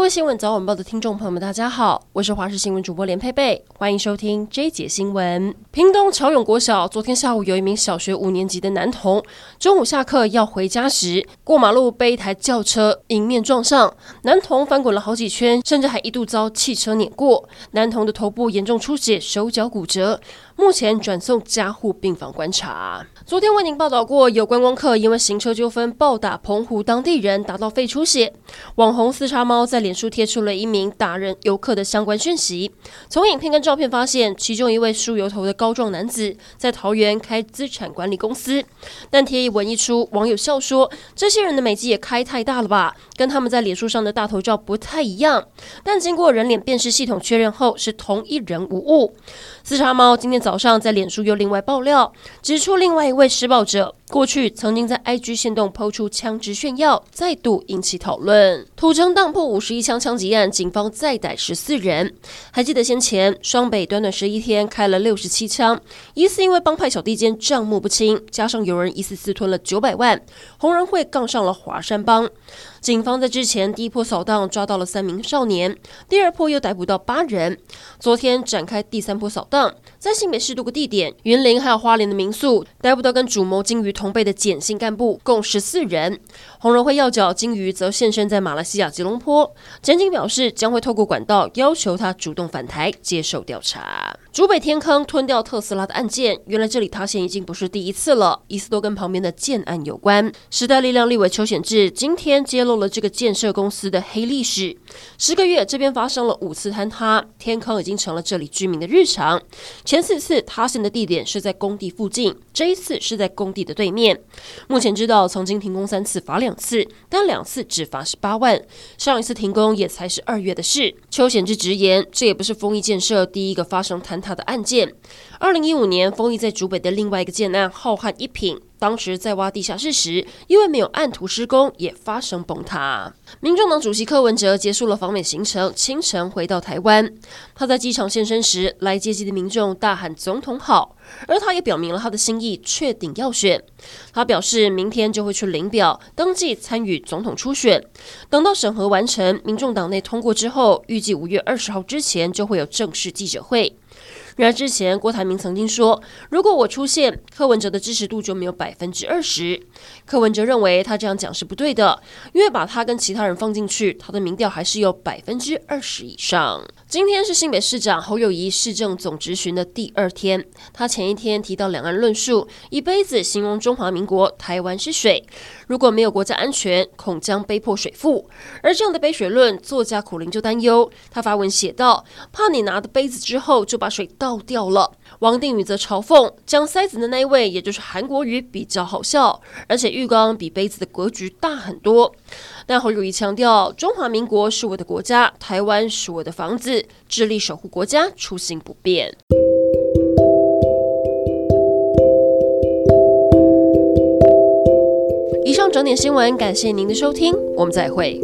各位新闻早晚报的听众朋友们，大家好，我是华视新闻主播连佩佩，欢迎收听 J 姐新闻。屏东潮永国小昨天下午有一名小学五年级的男童，中午下课要回家时，过马路被一台轿车迎面撞上，男童翻滚了好几圈，甚至还一度遭汽车碾过。男童的头部严重出血，手脚骨折，目前转送加护病房观察。昨天为您报道过，有观光客因为行车纠纷暴打澎湖当地人，打到肺出血。网红四叉猫在脸脸书贴出了一名打人游客的相关讯息。从影片跟照片发现，其中一位梳油头的高壮男子在桃园开资产管理公司。但贴一文一出，网友笑说：“这些人的美肌也开太大了吧，跟他们在脸书上的大头照不太一样。”但经过人脸辨识系统确认后，是同一人无误。四叉猫今天早上在脸书又另外爆料，指出另外一位施暴者。过去曾经在 IG 限动抛出枪支炫耀，再度引起讨论。土城当铺五十一枪枪击案，警方再逮十四人。还记得先前双北短短十一天开了六十七枪，疑似因为帮派小弟间账目不清，加上有人疑似私吞了九百万，红人会杠上了华山帮。警方在之前第一波扫荡抓到了三名少年，第二波又逮捕到八人。昨天展开第三波扫荡，在新北市多个地点，云林还有花莲的民宿逮捕到跟主谋金鱼同辈的简姓干部共十四人，红人会要角金鱼则现身在马来西亚吉隆坡。检警表示将会透过管道要求他主动返台接受调查。竹北天坑吞掉特斯拉的案件，原来这里塌陷已经不是第一次了，疑似都跟旁边的建案有关。时代力量立委邱显智今天揭露了这个建设公司的黑历史。十个月这边发生了五次坍塌，天坑已经成了这里居民的日常。前四次塌陷的地点是在工地附近，这一次是在工地的对面。目前知道曾经停工三次，罚两次，但两次只罚十八万。上一次停工也才是二月的事。邱显智直言，这也不是丰益建设第一个发生坍他的案件。二零一五年，丰益在竹北的另外一个建案浩瀚一品。当时在挖地下室时，因为没有按图施工，也发生崩塌。民众党主席柯文哲结束了访美行程，清晨回到台湾。他在机场现身时，来接机的民众大喊“总统好”，而他也表明了他的心意，确定要选。他表示，明天就会去领表登记参与总统初选。等到审核完成，民众党内通过之后，预计五月二十号之前就会有正式记者会。然而之前，郭台铭曾经说，如果我出现，柯文哲的支持度就没有百分之二十。柯文哲认为他这样讲是不对的，因为把他跟其他人放进去，他的民调还是有百分之二十以上。今天是新北市长侯友谊市政总质询的第二天，他前一天提到两岸论述，以杯子形容中华民国，台湾是水，如果没有国家安全，恐将杯破水覆。而这样的杯水论，作家苦灵就担忧，他发文写道：怕你拿的杯子之后就把水倒。掉了。王定宇则嘲讽将塞子的那一位，也就是韩国瑜比较好笑，而且浴缸比杯子的格局大很多。但侯友宜强调，中华民国是我的国家，台湾是我的房子，致力守护国家，初心不变。以上整点新闻，感谢您的收听，我们再会。